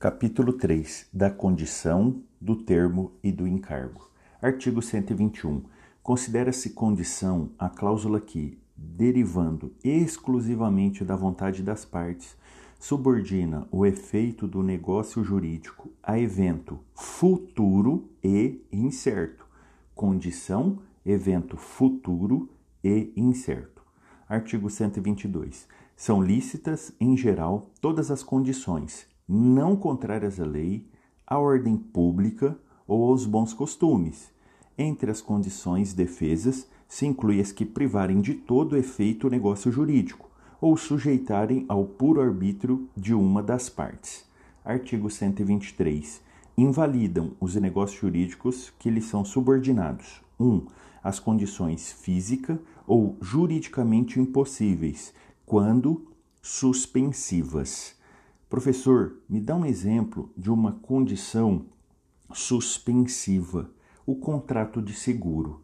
Capítulo 3 da condição, do termo e do encargo. Artigo 121. Considera-se condição a cláusula que, derivando exclusivamente da vontade das partes, subordina o efeito do negócio jurídico a evento futuro e incerto. Condição, evento futuro e incerto. Artigo 122. São lícitas, em geral, todas as condições, não contrárias à lei, à ordem pública ou aos bons costumes. Entre as condições defesas se inclui as que privarem de todo efeito o negócio jurídico ou sujeitarem ao puro arbítrio de uma das partes. Artigo 123. Invalidam os negócios jurídicos que lhes são subordinados: 1. Um, as condições física ou juridicamente impossíveis, quando suspensivas. Professor, me dá um exemplo de uma condição suspensiva, o contrato de seguro.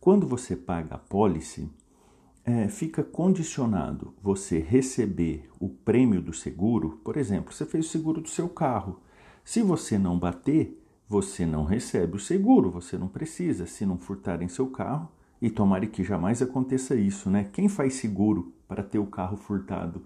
Quando você paga a pólice, é, fica condicionado você receber o prêmio do seguro. Por exemplo, você fez o seguro do seu carro. Se você não bater, você não recebe o seguro, você não precisa. Se não furtarem seu carro, e tomara que jamais aconteça isso, né? Quem faz seguro para ter o carro furtado?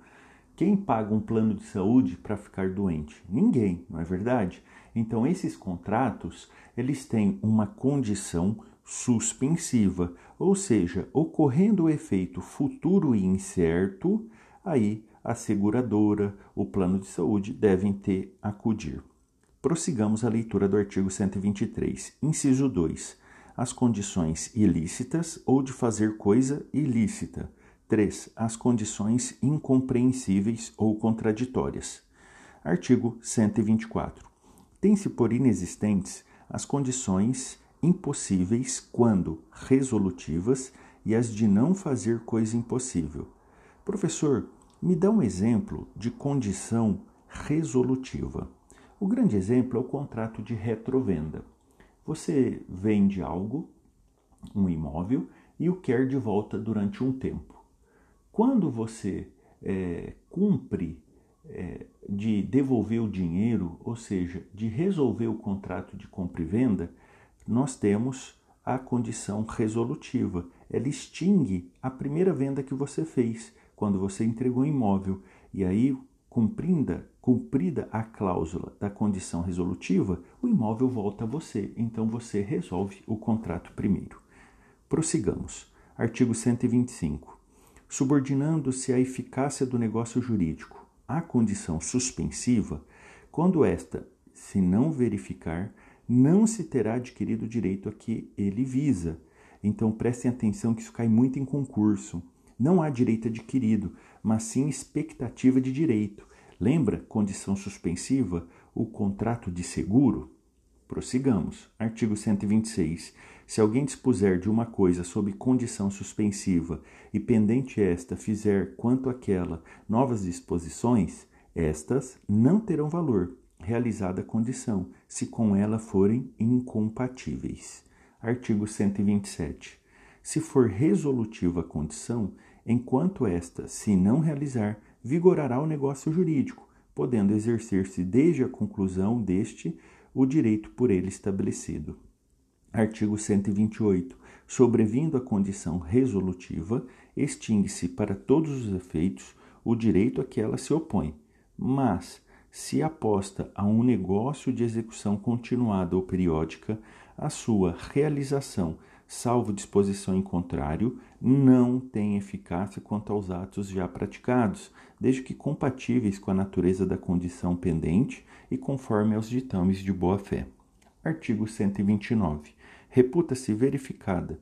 Quem paga um plano de saúde para ficar doente? Ninguém, não é verdade? Então esses contratos, eles têm uma condição suspensiva, ou seja, ocorrendo o efeito futuro e incerto, aí a seguradora, o plano de saúde devem ter acudir. Prossigamos a leitura do artigo 123, inciso 2. As condições ilícitas ou de fazer coisa ilícita. 3. As condições incompreensíveis ou contraditórias. Artigo 124. Tem-se por inexistentes as condições impossíveis quando resolutivas e as de não fazer coisa impossível. Professor, me dá um exemplo de condição resolutiva. O grande exemplo é o contrato de retrovenda. Você vende algo, um imóvel, e o quer de volta durante um tempo. Quando você é, cumpre é, de devolver o dinheiro, ou seja, de resolver o contrato de compra e venda, nós temos a condição resolutiva. Ela extingue a primeira venda que você fez, quando você entregou o imóvel. E aí, cumprida, cumprida a cláusula da condição resolutiva, o imóvel volta a você. Então você resolve o contrato primeiro. Prossigamos. Artigo 125. Subordinando-se a eficácia do negócio jurídico à condição suspensiva, quando esta se não verificar, não se terá adquirido o direito a que ele visa. Então prestem atenção que isso cai muito em concurso. Não há direito adquirido, mas sim expectativa de direito. Lembra condição suspensiva, o contrato de seguro? Prossigamos. Artigo 126. Se alguém dispuser de uma coisa sob condição suspensiva e pendente esta fizer quanto aquela novas disposições, estas não terão valor, realizada a condição, se com ela forem incompatíveis. Artigo 127. Se for resolutiva a condição, enquanto esta se não realizar, vigorará o negócio jurídico, podendo exercer-se desde a conclusão deste o direito por ele estabelecido. Artigo 128. Sobrevindo a condição resolutiva, extingue-se para todos os efeitos o direito a que ela se opõe, mas se aposta a um negócio de execução continuada ou periódica, a sua realização, salvo disposição em contrário, não tem eficácia quanto aos atos já praticados, desde que compatíveis com a natureza da condição pendente e conforme aos ditames de boa-fé. Artigo 129. Reputa-se verificada,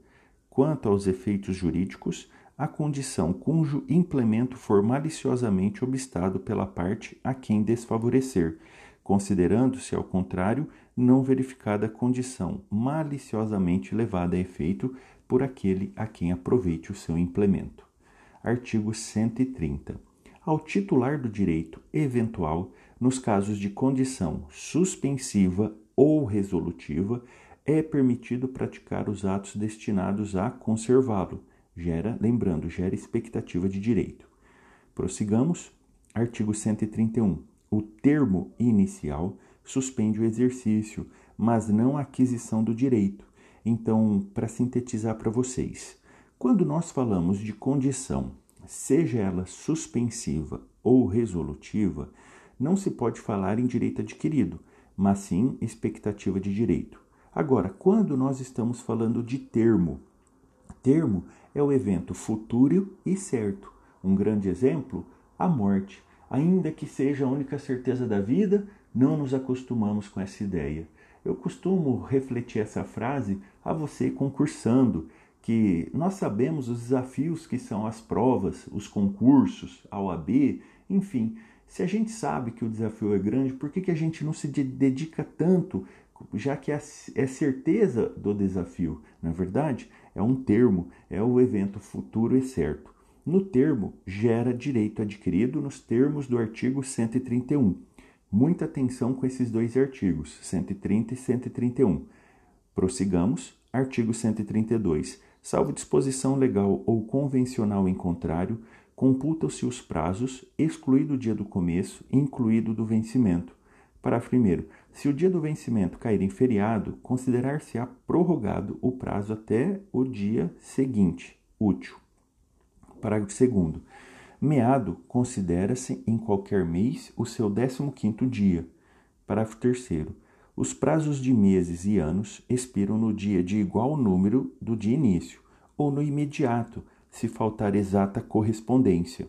quanto aos efeitos jurídicos, a condição cujo implemento for maliciosamente obstado pela parte a quem desfavorecer, considerando-se, ao contrário, não verificada a condição maliciosamente levada a efeito por aquele a quem aproveite o seu implemento. Artigo 130. Ao titular do direito eventual, nos casos de condição suspensiva ou resolutiva, é permitido praticar os atos destinados a conservá-lo gera, lembrando, gera expectativa de direito. Prossigamos. Artigo 131. O termo inicial suspende o exercício, mas não a aquisição do direito. Então, para sintetizar para vocês, quando nós falamos de condição, seja ela suspensiva ou resolutiva, não se pode falar em direito adquirido, mas sim expectativa de direito. Agora, quando nós estamos falando de termo, termo é o evento futuro e certo. Um grande exemplo, a morte. Ainda que seja a única certeza da vida, não nos acostumamos com essa ideia. Eu costumo refletir essa frase a você concursando, que nós sabemos os desafios que são as provas, os concursos, a OAB, enfim. Se a gente sabe que o desafio é grande, por que, que a gente não se dedica tanto, já que é, é certeza do desafio? Na é verdade, é um termo, é o evento futuro e certo. No termo, gera direito adquirido nos termos do artigo 131. Muita atenção com esses dois artigos, 130 e 131. Prossigamos. Artigo 132. Salvo disposição legal ou convencional em contrário, computam-se os prazos, excluído o dia do começo incluído do vencimento. Parágrafo 1. Se o dia do vencimento cair em feriado, considerar-se-á prorrogado o prazo até o dia seguinte, útil. Parágrafo 2. Meado considera-se em qualquer mês o seu 15º dia. Parágrafo 3 Os prazos de meses e anos expiram no dia de igual número do de início, ou no imediato, se faltar exata correspondência.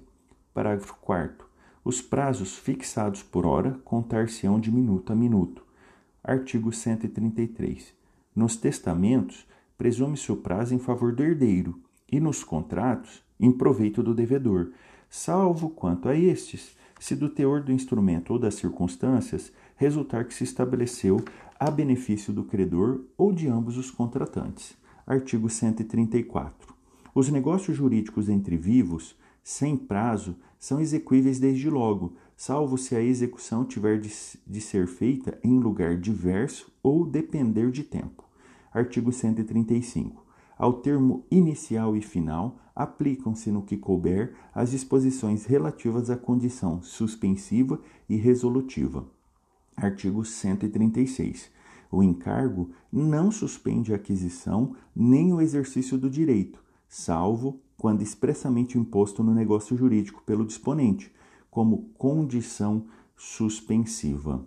Parágrafo 4 Os prazos fixados por hora contar-se-ão de minuto a minuto. Artigo 133. Nos testamentos, presume-se o prazo em favor do herdeiro, e nos contratos, em proveito do devedor, salvo quanto a estes, se do teor do instrumento ou das circunstâncias resultar que se estabeleceu a benefício do credor ou de ambos os contratantes. Artigo 134. Os negócios jurídicos entre vivos, sem prazo, são execuíveis desde logo, salvo se a execução tiver de, de ser feita em lugar diverso ou depender de tempo. Artigo 135. Ao termo inicial e final, aplicam-se no que couber as disposições relativas à condição suspensiva e resolutiva. Artigo 136. O encargo não suspende a aquisição nem o exercício do direito, salvo quando expressamente imposto no negócio jurídico pelo disponente, como condição suspensiva.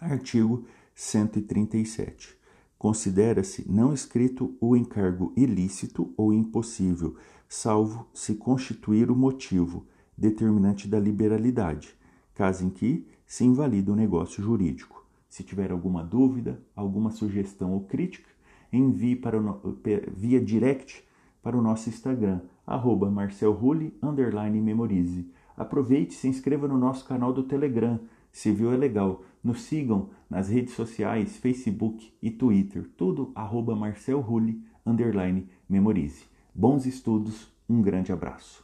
Artigo 137. Considera-se não escrito o encargo ilícito ou impossível, salvo se constituir o motivo determinante da liberalidade, caso em que se invalida o negócio jurídico. Se tiver alguma dúvida, alguma sugestão ou crítica, envie para o, via direct para o nosso Instagram, arroba memorize. Aproveite e se inscreva no nosso canal do Telegram se viu é legal. Nos sigam nas redes sociais, Facebook e Twitter, tudo arroba Marcel underline, memorize. Bons estudos, um grande abraço.